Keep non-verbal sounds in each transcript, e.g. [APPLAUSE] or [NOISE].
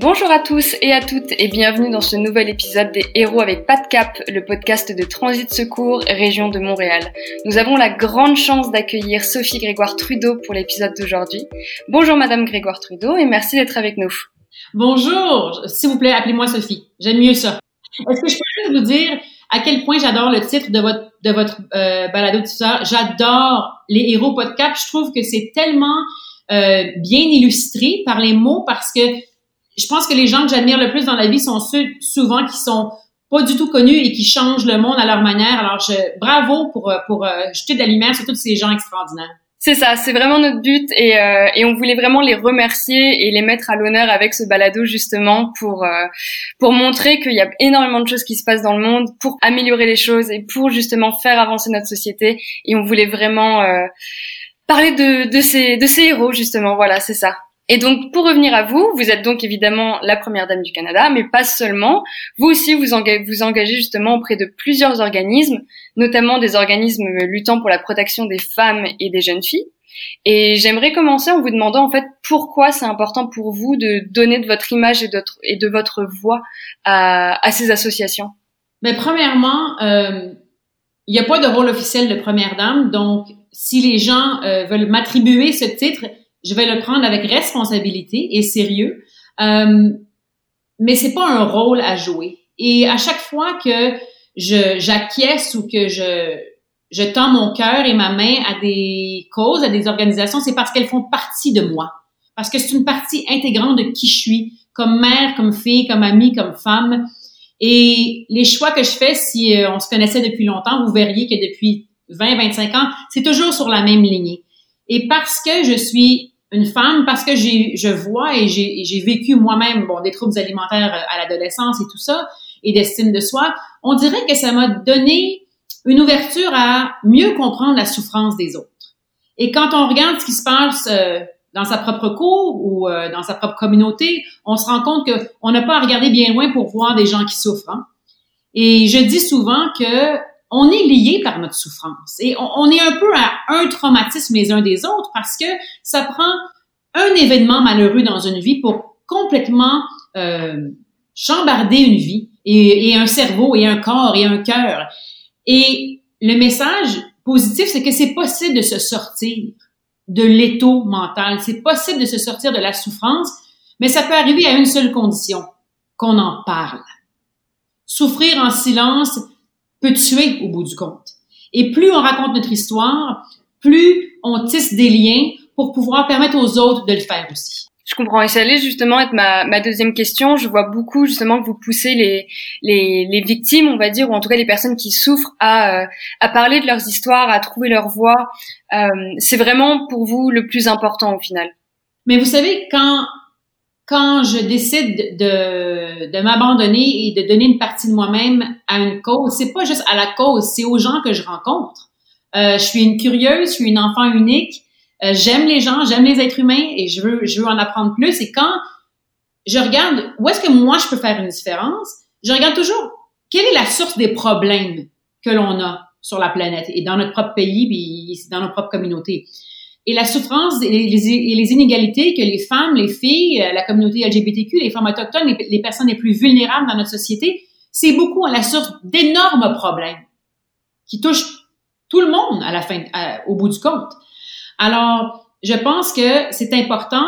Bonjour à tous et à toutes et bienvenue dans ce nouvel épisode des Héros avec pas de cap, le podcast de Transit Secours, région de Montréal. Nous avons la grande chance d'accueillir Sophie Grégoire Trudeau pour l'épisode d'aujourd'hui. Bonjour Madame Grégoire Trudeau et merci d'être avec nous. Bonjour, s'il vous plaît, appelez-moi Sophie. J'aime mieux ça. Est-ce que je peux juste vous dire à quel point j'adore le titre de votre de votre euh, balado tout ça? J'adore les héros podcast. Je trouve que c'est tellement euh, bien illustré par les mots parce que je pense que les gens que j'admire le plus dans la vie sont ceux souvent qui sont pas du tout connus et qui changent le monde à leur manière. Alors, je, bravo pour, euh, pour euh, jeter de la lumière sur tous ces gens extraordinaires. C'est ça, c'est vraiment notre but et, euh, et, on voulait vraiment les remercier et les mettre à l'honneur avec ce balado justement pour euh, pour montrer qu'il y a énormément de choses qui se passent dans le monde pour améliorer les choses et pour justement faire avancer notre société et on voulait vraiment euh, parler de, de ces de ces héros justement voilà c'est ça. Et donc, pour revenir à vous, vous êtes donc évidemment la première dame du Canada, mais pas seulement. Vous aussi, vous engagez, vous engagez justement auprès de plusieurs organismes, notamment des organismes luttant pour la protection des femmes et des jeunes filles. Et j'aimerais commencer en vous demandant en fait pourquoi c'est important pour vous de donner de votre image et de, votre voix à, à ces associations? Mais premièrement, euh, il n'y a pas de rôle officiel de première dame, donc si les gens euh, veulent m'attribuer ce titre, je vais le prendre avec responsabilité et sérieux. Euh, mais c'est pas un rôle à jouer. Et à chaque fois que je j'acquiesce ou que je je tends mon cœur et ma main à des causes, à des organisations, c'est parce qu'elles font partie de moi. Parce que c'est une partie intégrante de qui je suis, comme mère, comme fille, comme amie, comme femme. Et les choix que je fais, si euh, on se connaissait depuis longtemps, vous verriez que depuis 20, 25 ans, c'est toujours sur la même lignée. Et parce que je suis une femme, parce que j'ai, je vois et j'ai, vécu moi-même bon des troubles alimentaires à l'adolescence et tout ça, et d'estime de soi, on dirait que ça m'a donné une ouverture à mieux comprendre la souffrance des autres. Et quand on regarde ce qui se passe euh, dans sa propre cour ou euh, dans sa propre communauté, on se rend compte qu'on n'a pas à regarder bien loin pour voir des gens qui souffrent. Hein. Et je dis souvent que on est liés par notre souffrance et on, est un peu à un traumatisme les uns des autres parce que ça prend un événement malheureux dans une vie pour complètement euh, chambarder une vie et, un cerveau et un corps et un cœur. Et le message positif, c'est que c'est possible de se sortir de l'étau mental, c'est possible de se sortir de la souffrance, mais ça peut arriver à une seule condition, qu'on en parle. Souffrir en silence, peut tuer au bout du compte. Et plus on raconte notre histoire, plus on tisse des liens pour pouvoir permettre aux autres de le faire aussi. Je comprends. Et ça allait justement être ma, ma deuxième question. Je vois beaucoup justement que vous poussez les, les, les victimes, on va dire, ou en tout cas les personnes qui souffrent à, euh, à parler de leurs histoires, à trouver leur voix. Euh, c'est vraiment pour vous le plus important au final. Mais vous savez, quand quand je décide de, de m'abandonner et de donner une partie de moi-même à une cause, c'est pas juste à la cause, c'est aux gens que je rencontre. Euh, je suis une curieuse, je suis une enfant unique. Euh, j'aime les gens, j'aime les êtres humains et je veux, je veux en apprendre plus. Et quand je regarde où est-ce que moi je peux faire une différence, je regarde toujours quelle est la source des problèmes que l'on a sur la planète et dans notre propre pays puis dans notre propre communauté et la souffrance et les, inégalités que les femmes, les filles, euh, la communauté LGBTQ, les femmes autochtones, les, personnes les plus vulnérables dans notre société, c'est beaucoup à la source d'énormes problèmes qui touchent tout le monde à la fin, au bout du compte. Alors, je pense que c'est important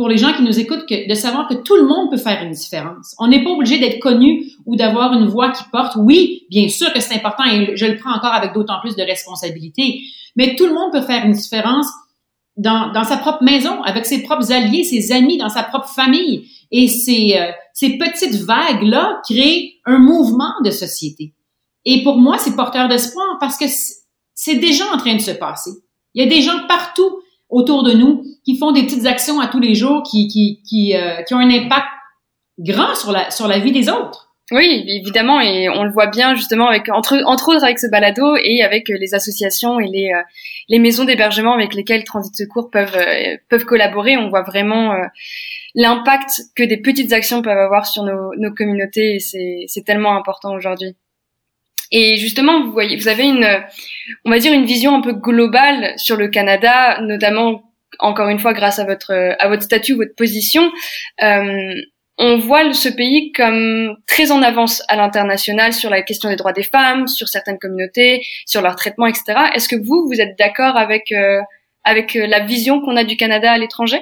pour les gens qui nous écoutent de savoir que tout le monde peut faire une différence. On n'est pas obligé d'être connu ou d'avoir une voix qui porte. Oui, bien sûr que c'est important et je le prends encore avec d'autant plus de responsabilité. Mais tout le monde peut faire une différence dans, dans sa propre maison, avec ses propres alliés, ses amis, dans sa propre famille. Et ces, euh, ces petites vagues-là créent un mouvement de société. Et pour moi, c'est porteur d'espoir parce que c'est déjà en train de se passer. Il y a des gens partout autour de nous qui font des petites actions à tous les jours qui, qui, qui, euh, qui ont un impact grand sur la, sur la vie des autres. Oui, évidemment, et on le voit bien justement avec entre entre autres avec ce balado et avec les associations et les euh, les maisons d'hébergement avec lesquelles Transit Secours peuvent euh, peuvent collaborer. On voit vraiment l'impact que des petites actions peuvent avoir sur nos, nos communautés et c'est c'est tellement important aujourd'hui. Et justement, vous voyez, vous avez une, on va dire une vision un peu globale sur le Canada, notamment encore une fois grâce à votre à votre statut, votre position. Euh, on voit ce pays comme très en avance à l'international sur la question des droits des femmes, sur certaines communautés, sur leur traitement, etc. Est-ce que vous, vous êtes d'accord avec euh, avec euh, la vision qu'on a du Canada à l'étranger?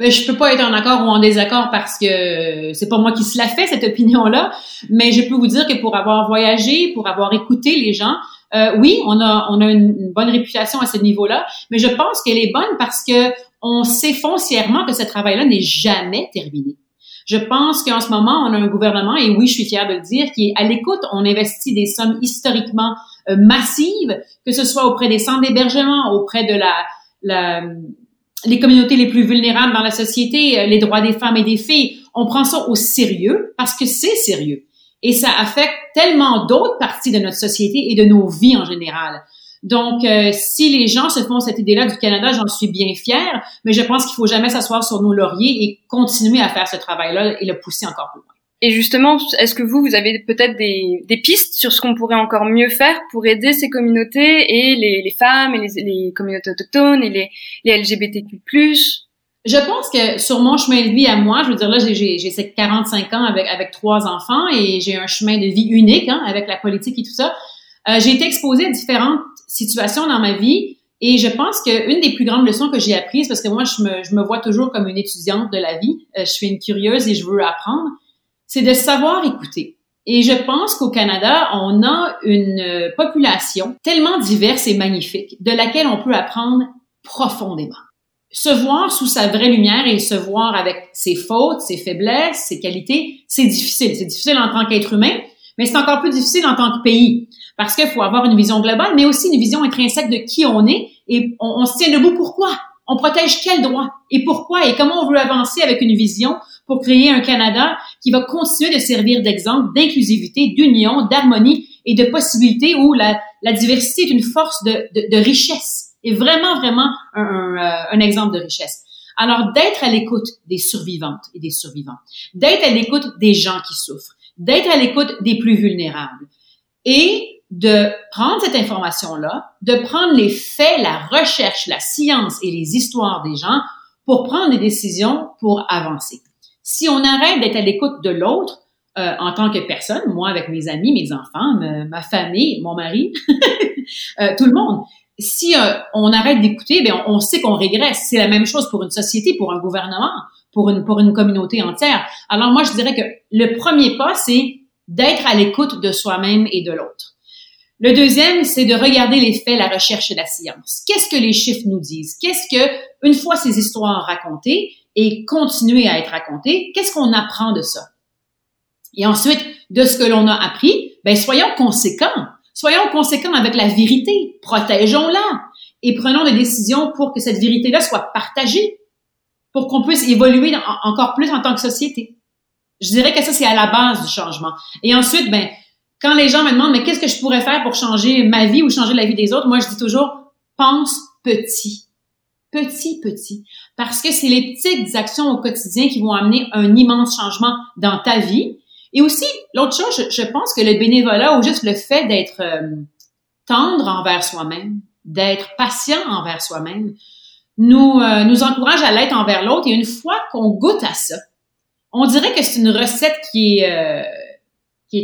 Mais je peux pas être en accord ou en désaccord parce que c'est pas moi qui se la fait cette opinion-là, mais je peux vous dire que pour avoir voyagé, pour avoir écouté les gens, euh, oui, on a on a une, bonne réputation à ce niveau-là, mais je pense qu'elle est bonne parce que on sait foncièrement que ce travail-là n'est jamais terminé. Je pense qu'en ce moment, on a un gouvernement, et oui, je suis fière de le dire, qui est à l'écoute. On investit des sommes historiquement euh, massives, que ce soit auprès des centres d'hébergement, auprès de la, la, les communautés les plus vulnérables dans la société, euh, les droits des femmes et des filles. On prend ça au sérieux parce que c'est sérieux. Et ça affecte tellement d'autres parties de notre société et de nos vies en général. Donc, euh, si les gens se font cette idée-là du Canada, j'en suis bien fière, mais je pense qu'il faut jamais s'asseoir sur nos lauriers et continuer à faire ce travail-là et le pousser encore plus loin. Et justement, est-ce que vous, vous avez peut-être des, des, pistes sur ce qu'on pourrait encore mieux faire pour aider ces communautés et les, les femmes et les, les, communautés autochtones et les, les LGBTQ+. Je pense que sur mon chemin de vie à moi, je veux dire là, j'ai 45 ans avec, avec trois enfants et j'ai un chemin de vie unique hein, avec la politique et tout ça. Euh, j'ai été exposée à différentes situations dans ma vie et je pense qu'une des plus grandes leçons que j'ai apprises, parce que moi, je me, je me vois toujours comme une étudiante de la vie, euh, je suis une curieuse et je veux apprendre, c'est de savoir écouter. Et je pense qu'au Canada, on a une euh, population tellement diverse et magnifique de laquelle on peut apprendre profondément. Se voir sous sa vraie lumière et se voir avec ses fautes, ses faiblesses, ses qualités, c'est difficile. C'est difficile en tant qu'être humain, mais c'est encore plus difficile en tant que pays. Parce qu'il faut avoir une vision globale, mais aussi une vision intrinsèque de qui on est et on, on se tient debout pourquoi? On protège quel droit? Et pourquoi? Et comment on veut avancer avec une vision pour créer un Canada qui va continuer de servir d'exemple d'inclusivité, d'union, d'harmonie et de possibilités où la, diversité est une force de, richesse et vraiment, vraiment euh, un exemple de richesse. Alors, d'être à l'écoute des survivantes et des survivants, d'être à l'écoute des gens qui souffrent, d'être à l'écoute des plus vulnérables et de prendre cette information-là, de prendre les faits, la recherche, la science et les histoires des gens pour prendre des décisions pour avancer. Si on arrête d'être à l'écoute de l'autre euh, en tant que personne, moi avec mes amis, mes enfants, ma, famille, mon mari, [LAUGHS] euh, tout le monde, si euh, on arrête d'écouter, ben on, sait qu'on régresse. C'est la même chose pour une société, pour un gouvernement, pour une pour une communauté entière. Alors moi je dirais que le premier pas c'est d'être à l'écoute de soi-même et de l'autre. Le deuxième, c'est de regarder les faits, la recherche et la science. Qu'est-ce que les chiffres nous disent? Qu'est-ce que, une fois ces histoires racontées et continuer à être racontées, qu'est-ce qu'on apprend de ça? Et ensuite, de ce que l'on a appris, ben, soyons conséquents. Soyons conséquents avec la vérité. Protégeons-la et prenons des décisions pour que cette vérité-là soit partagée, pour qu'on puisse évoluer encore plus en tant que société. Je dirais que ça, c'est à la base du changement. Et ensuite, ben, quand les gens me demandent, mais qu'est-ce que je pourrais faire pour changer ma vie ou changer la vie des autres, moi, je dis toujours, pense petit. Petit, petit. Parce que c'est les petites actions au quotidien qui vont amener un immense changement dans ta vie. Et aussi, l'autre chose, je, pense que le bénévolat ou juste le fait d'être euh, tendre envers soi-même, d'être patient envers soi-même, nous, euh, nous encourage à l'être envers l'autre. Et une fois qu'on goûte à ça, on dirait que c'est une recette qui est, euh,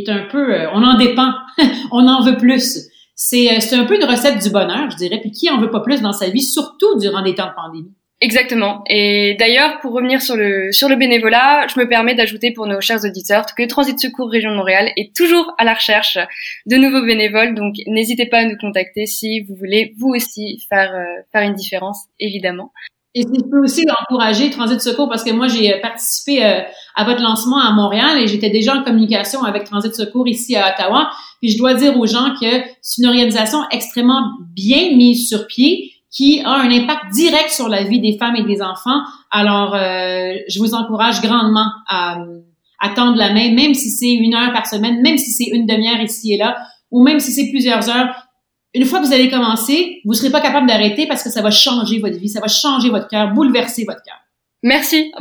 un peu, on en dépend, [LAUGHS] on en veut plus. C'est, euh, c'est un peu une recette du bonheur, je dirais. Puis qui en veut pas plus dans sa vie, surtout durant des temps de pandémie? Exactement. Et d'ailleurs, pour revenir sur le sur le bénévolat, je me permets d'ajouter pour nos chers auditeurs que Transit Secours Région de Montréal est toujours à la recherche de nouveaux bénévoles. Donc, n'hésitez pas à nous contacter si vous voulez vous aussi faire euh, faire une différence, évidemment. Et si je peux aussi encourager Transit Secours, parce que moi, j'ai participé euh, à votre lancement à Montréal et j'étais déjà en communication avec Transit Secours ici à Ottawa. Puis je dois dire aux gens que c'est une organisation extrêmement bien mise sur pied qui a un impact direct sur la vie des femmes et des enfants. Alors, euh, je vous encourage grandement à, à tendre la main, même si c'est une heure par semaine, même si c'est une demi-heure ici et là, ou même si c'est plusieurs heures une fois que vous allez commencer, vous ne serez pas capable d'arrêter parce que ça va changer votre vie, ça va changer votre cœur, bouleverser votre cœur. Merci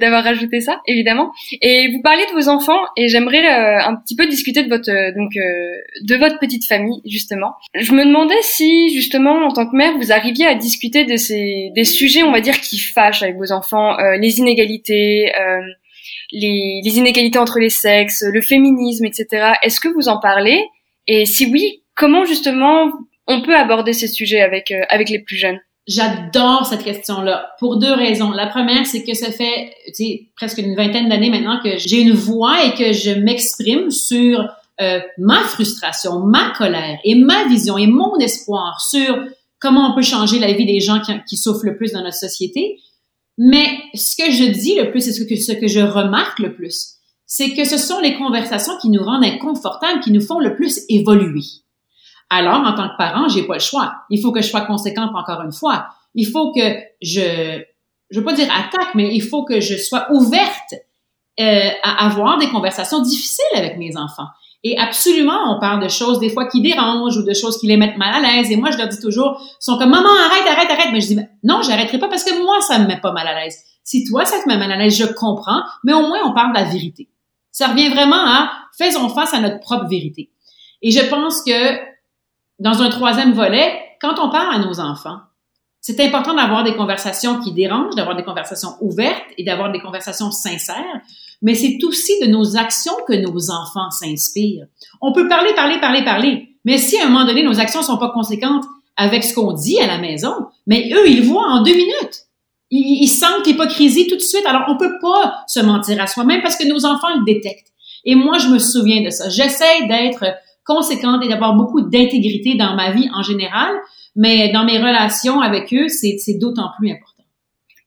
d'avoir rajouté ça, évidemment. Et vous parlez de vos enfants, et j'aimerais euh, un petit peu discuter de votre euh, donc euh, de votre petite famille justement. Je me demandais si justement en tant que mère vous arriviez à discuter de ces des sujets, on va dire, qui fâchent avec vos enfants, les inégalités, les, les inégalités entre les sexes, le féminisme, etc. Est-ce que vous en parlez? Et si oui, comment justement on peut aborder ces sujets avec avec les plus jeunes? J'adore cette question-là pour deux raisons. La première, c'est que ça fait presque une vingtaine d'années maintenant que j'ai une voix et que je m'exprime sur euh, ma frustration, ma colère et ma vision et mon espoir sur comment on peut changer la vie des gens qui, souffrent le plus dans notre société. Mais ce que je dis le plus et ce que je remarque le plus, c'est que ce sont les conversations qui nous rendent inconfortables, qui nous font le plus évoluer. Alors, en tant que parent, j'ai pas le choix. Il faut que je sois conséquente encore une fois. Il faut que je, je veux pas dire attaque, mais il faut que je sois ouverte euh, à avoir des conversations difficiles avec mes enfants. Et absolument, on parle de choses des fois qui dérangent ou de choses qui les mettent mal à l'aise. Et moi, je leur dis toujours, ils sont comme maman, arrête, arrête, arrête. Mais je dis non, j'arrêterai pas parce que moi, ça me met pas mal à l'aise. Si toi, ça te met mal à l'aise, je comprends. Mais au moins, on parle de la vérité. Ça revient vraiment à faisons face à notre propre vérité. Et je pense que dans un troisième volet, quand on parle à nos enfants, c'est important d'avoir des conversations qui dérangent, d'avoir des conversations ouvertes et d'avoir des conversations sincères, mais c'est aussi de nos actions que nos enfants s'inspirent. On peut parler, parler, parler, parler, mais si à un moment donné nos actions sont pas conséquentes avec ce qu'on dit à la maison, mais eux, ils voient en deux minutes. Ils, ils sentent l'hypocrisie tout de suite. Alors, on peut pas se mentir à soi-même parce que nos enfants le détectent. Et moi, je me souviens de ça. J'essaie d'être conséquente et d'avoir beaucoup d'intégrité dans ma vie en général, mais dans mes relations avec eux, c'est d'autant plus important.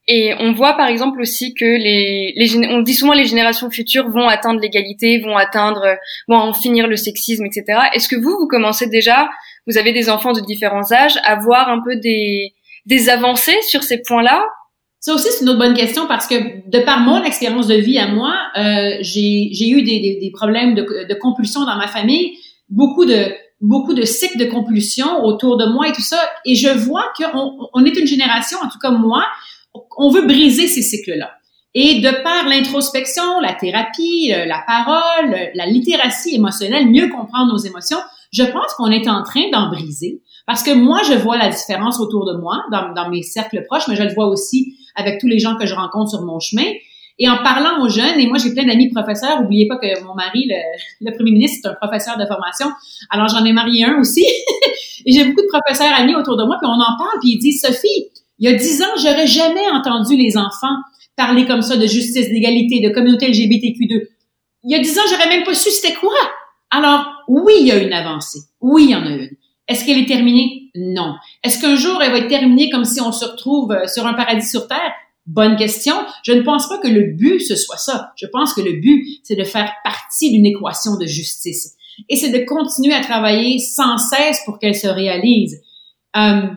Et on voit par exemple aussi que les, les on dit souvent les générations futures vont atteindre l'égalité, vont atteindre, vont en finir le sexisme, etc. Est-ce que vous, vous commencez déjà, vous avez des enfants de différents âges, à voir un peu des, des avancées sur ces points-là? Ça aussi, c'est une autre bonne question parce que de par mon expérience de vie à moi, euh, j'ai eu des, des, des problèmes de, de, compulsion dans ma famille beaucoup de beaucoup de cycles de compulsion autour de moi et tout ça. Et je vois qu'on on est une génération, en tout cas moi, on veut briser ces cycles-là. Et de par l'introspection, la thérapie, la parole, la littératie émotionnelle, mieux comprendre nos émotions, je pense qu'on est en train d'en briser. Parce que moi, je vois la différence autour de moi, dans, dans mes cercles proches, mais je le vois aussi avec tous les gens que je rencontre sur mon chemin. Et en parlant aux jeunes, et moi j'ai plein d'amis professeurs, oubliez pas que mon mari, le, premier ministre, c'est un professeur de formation, alors j'en ai marié un aussi, [LAUGHS] et j'ai beaucoup de professeurs amis autour de moi, puis on en parle, puis ils disent, Sophie, il y a dix ans, j'aurais jamais entendu les enfants parler comme ça de justice, d'égalité, de communauté LGBTQ2. Il y a dix ans, j'aurais même pas su c'était quoi. Alors, oui, il y a une avancée. Oui, il y en a une. Est-ce qu'elle est terminée? Non. Est-ce qu'un jour, elle va être terminée comme si on se retrouve euh, sur un paradis sur Terre? Bonne question. Je ne pense pas que le but, ce soit ça. Je pense que le but, c'est de faire partie d'une équation de justice. Et c'est de continuer à travailler sans cesse pour qu'elle se réalise. Euh,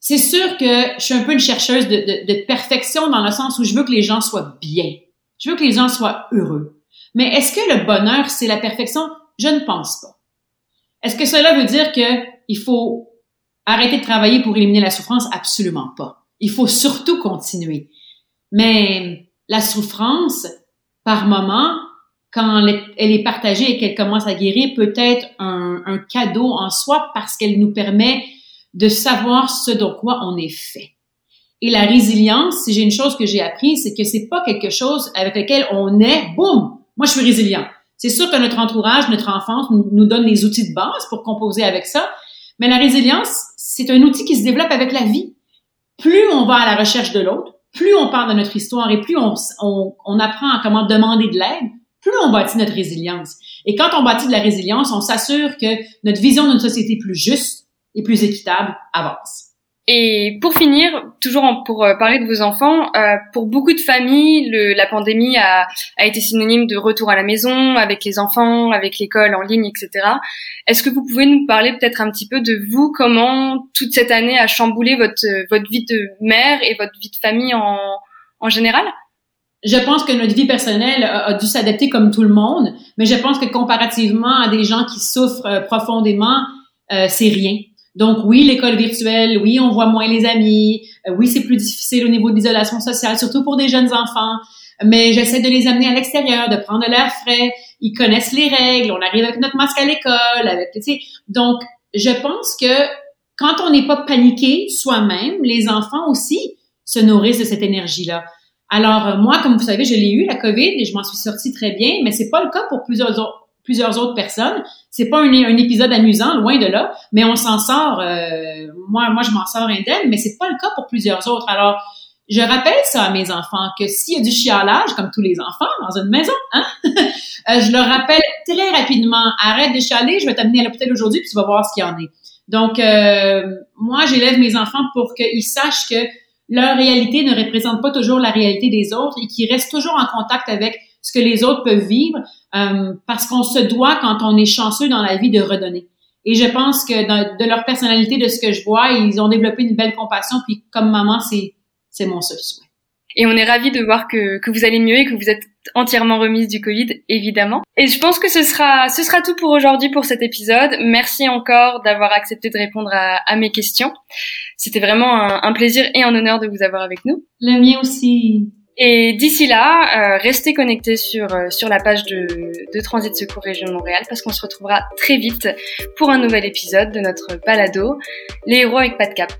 c'est sûr que je suis un peu une chercheuse de, de, de, perfection dans le sens où je veux que les gens soient bien. Je veux que les gens soient heureux. Mais est-ce que le bonheur, c'est la perfection? Je ne pense pas. Est-ce que cela veut dire qu'il faut arrêter de travailler pour éliminer la souffrance? Absolument pas. Il faut surtout continuer. Mais la souffrance, par moment, quand elle est partagée et qu'elle commence à guérir, peut être un, cadeau en soi parce qu'elle nous permet de savoir ce dont quoi on est fait. Et la résilience, si j'ai une chose que j'ai appris, c'est que c'est pas quelque chose avec lequel on est, boum, moi je suis résilient. C'est sûr que notre entourage, notre enfance nous donne les outils de base pour composer avec ça, mais la résilience, c'est un outil qui se développe avec la vie plus on va à la recherche de l'autre, plus on parle de notre histoire et plus on, on, apprend à comment demander de l'aide, plus on bâtit notre résilience. Et quand on bâtit de la résilience, on s'assure que notre vision d'une société plus juste et plus équitable avance. Et pour finir, toujours pour euh, parler de vos enfants, euh, pour beaucoup de familles, le, la pandémie a, a, été synonyme de retour à la maison, avec les enfants, avec l'école en ligne, etc. Est-ce que vous pouvez nous parler peut-être un petit peu de vous, comment toute cette année a chamboulé votre, votre vie de mère et votre vie de famille en, en général? Je pense que notre vie personnelle a, dû s'adapter comme tout le monde, mais je pense que comparativement à des gens qui souffrent euh, profondément, c'est rien Donc oui, l'école virtuelle, oui, on voit moins les amis, euh, oui, c'est plus difficile au niveau de l'isolation sociale, surtout pour des jeunes enfants, mais j'essaie de les amener à l'extérieur, de prendre l'air frais, ils connaissent les règles, on arrive avec notre masque à l'école, avec, tu sais, donc je pense que quand on n'est pas paniqué soi-même, les enfants aussi se nourrissent de cette énergie-là. Alors euh, moi, comme vous savez, je l'ai eu la COVID et je m'en suis sortie très bien, mais c'est pas le cas pour plusieurs autres plusieurs autres personnes. C'est pas un, épisode amusant, loin de là, mais on s'en sort. Euh, moi, moi, je m'en sors indemne, mais c'est pas le cas pour plusieurs autres. Alors, je rappelle ça à mes enfants que s'il y a du chialage, comme tous les enfants dans une maison, hein, [LAUGHS] euh, je leur rappelle très rapidement arrête de chialer, je vais t'amener à l'hôpital aujourd'hui, puis tu vas voir ce qu'il y en est. Donc, euh, moi, j'élève mes enfants pour qu'ils sachent que leur réalité ne représente pas toujours la réalité des autres et qu'ils restent toujours en contact avec ce que les autres peuvent vivre, euh, parce qu'on se doit, quand on est chanceux dans la vie, de redonner. Et je pense que de leur personnalité, de ce que je vois, ils ont développé une belle compassion. Puis comme maman, c'est c'est mon seul souhait. Et on est ravis de voir que, que vous allez mieux et que vous êtes entièrement remise du Covid, évidemment. Et je pense que ce sera, ce sera tout pour aujourd'hui pour cet épisode. Merci encore d'avoir accepté de répondre à, à mes questions. C'était vraiment un, un, plaisir et un honneur de vous avoir avec nous. Le mien aussi. Et d'ici là, euh, restez connectés sur, euh, sur la page de, de Transit Secours Région Montréal parce qu'on se retrouvera très vite pour un nouvel épisode de notre balado Les héros avec pas de cap.